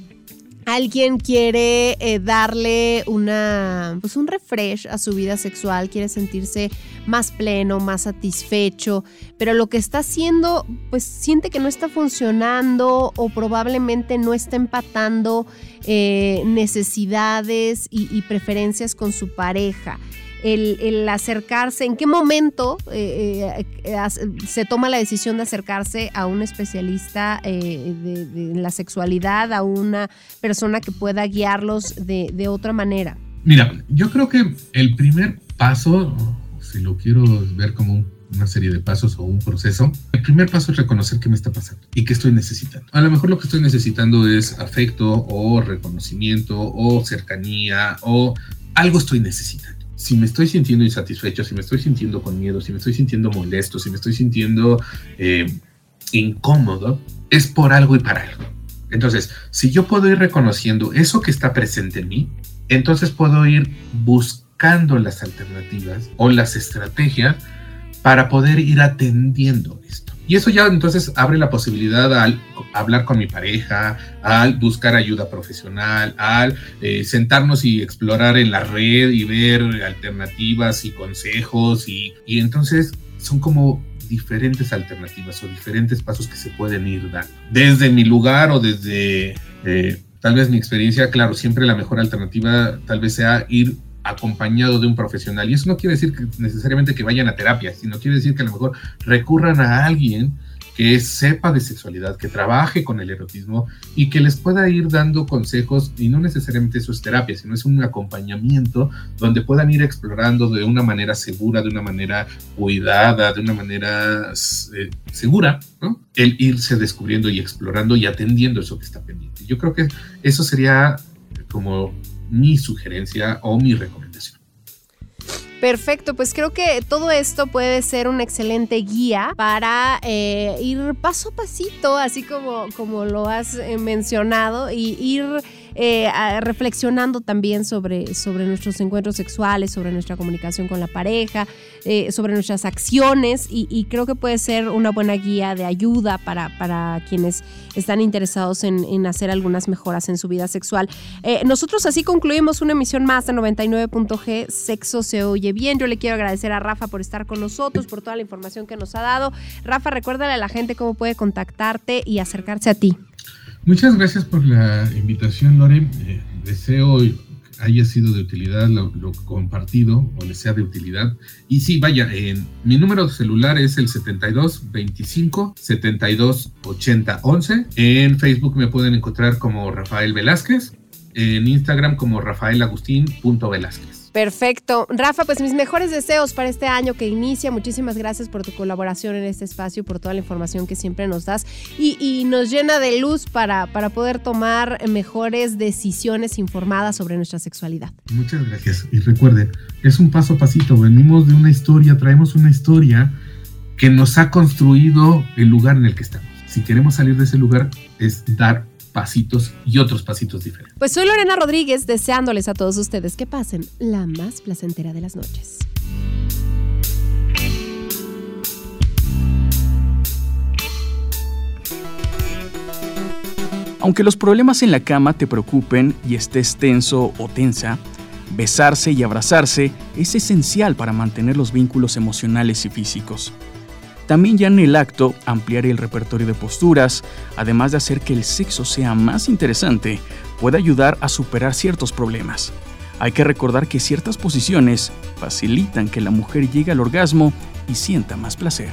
[SPEAKER 1] alguien quiere eh, darle una, pues un refresh a su vida sexual, quiere sentirse más pleno, más satisfecho, pero lo que está haciendo, pues siente que no está funcionando o probablemente no está empatando eh, necesidades y preferencias con su pareja? El, acercarse, en qué momento eh, eh, eh, se toma la decisión de acercarse a un especialista de, la sexualidad, a una persona que pueda guiarlos de, otra manera.
[SPEAKER 2] Mira, yo creo que el primer paso, si lo quiero ver como un- una serie de pasos o un proceso, el primer paso es reconocer qué me está pasando y qué estoy necesitando. A lo mejor lo que estoy necesitando es afecto o reconocimiento o cercanía o algo estoy necesitando. Si me estoy sintiendo insatisfecho, si me estoy sintiendo con miedo, si me estoy sintiendo molesto, si me estoy sintiendo eh, incómodo, es por algo y para algo. Entonces, si yo puedo ir reconociendo eso que está presente en mí, entonces puedo ir buscando las alternativas o las estrategias para poder ir atendiendo esto. Y eso ya entonces abre la posibilidad al hablar con mi pareja, al buscar ayuda profesional, al eh, sentarnos y explorar en la red y ver alternativas y consejos y, y entonces son como diferentes alternativas o diferentes pasos que se pueden ir dando. Desde mi lugar o desde eh, tal vez mi experiencia, claro, siempre la mejor alternativa tal vez sea ir acompañado de un profesional. Y eso no quiere decir que necesariamente que vayan a terapia, sino quiere decir que a lo mejor recurran a alguien que sepa de sexualidad, que trabaje con el erotismo y que les pueda ir dando consejos, y no necesariamente eso es terapia, sino es un acompañamiento donde puedan ir explorando de una manera segura, de una manera cuidada, de una manera eh, segura. El irse descubriendo y explorando y atendiendo eso que está pendiente. Yo creo que eso sería como mi sugerencia o mi recomendación.
[SPEAKER 1] Perfecto, pues creo que todo esto puede ser una excelente guía para eh, ir paso a pasito, así como, como lo has eh, mencionado, y ir eh, reflexionando también sobre, sobre nuestros encuentros sexuales, sobre nuestra comunicación con la pareja, eh, sobre nuestras acciones y, y creo que puede ser una buena guía de ayuda para, para quienes están interesados en, en hacer algunas mejoras en su vida sexual. Eh, nosotros así concluimos una emisión más de 99.g, Sexo se oye bien. Yo le quiero agradecer a Rafa por estar con nosotros, por toda la información que nos ha dado. Rafa, recuérdale a la gente cómo puede contactarte y acercarse a ti.
[SPEAKER 2] Muchas gracias por la invitación, Lore. Eh, deseo haya sido de utilidad lo, lo compartido o les sea de utilidad. Y sí, vaya, en- mi número celular es el 72 25 72 80 11. En Facebook me pueden encontrar como Rafael Velázquez. En Instagram como rafaelagustín.velázquez.
[SPEAKER 1] Perfecto. Rafa, pues mis mejores deseos para este año que inicia. Muchísimas gracias por tu colaboración en este espacio, por toda la información que siempre nos das y, nos llena de luz para, para poder tomar mejores decisiones informadas sobre nuestra sexualidad.
[SPEAKER 2] Muchas gracias. Y recuerden, es un paso a pasito. Venimos de una historia, traemos una historia que nos ha construido el lugar en el que estamos. Si queremos salir de ese lugar, es dar pasitos y otros pasitos diferentes.
[SPEAKER 1] Pues soy Lorena Rodríguez, deseándoles a todos ustedes que pasen la más placentera de las noches.
[SPEAKER 4] Aunque los problemas en la cama te preocupen y estés tenso o tensa, besarse y abrazarse es esencial para mantener los vínculos emocionales y físicos. También ya en el acto ampliar el repertorio de posturas, además de hacer que el sexo sea más interesante, puede ayudar a superar ciertos problemas. Hay que recordar que ciertas posiciones facilitan que la mujer llegue al orgasmo y sienta más placer.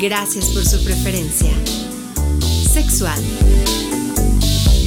[SPEAKER 6] Gracias por su preferencia. Sexual.